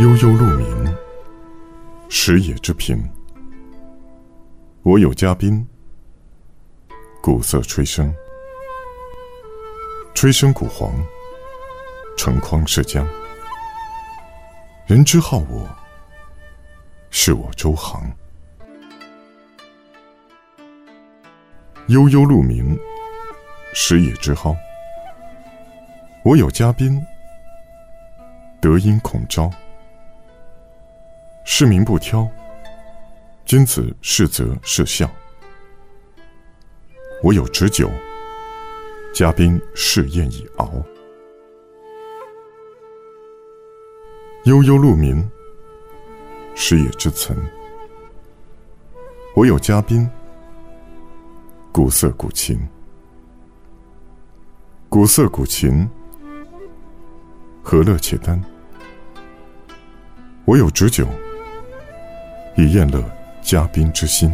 悠悠鹿鸣，食野之苹。我有嘉宾，鼓瑟吹笙，吹笙鼓簧，成筐是浆。人之好我，是我周行。悠悠鹿鸣，食野之蒿。我有嘉宾，德音孔昭。是民不挑，君子是则是孝。我有旨酒，嘉宾试宴已熬。悠悠鹿鸣，食野之岑。我有嘉宾，鼓瑟鼓琴。鼓瑟鼓琴，何乐且丹。我有旨酒。以宴乐嘉宾之心。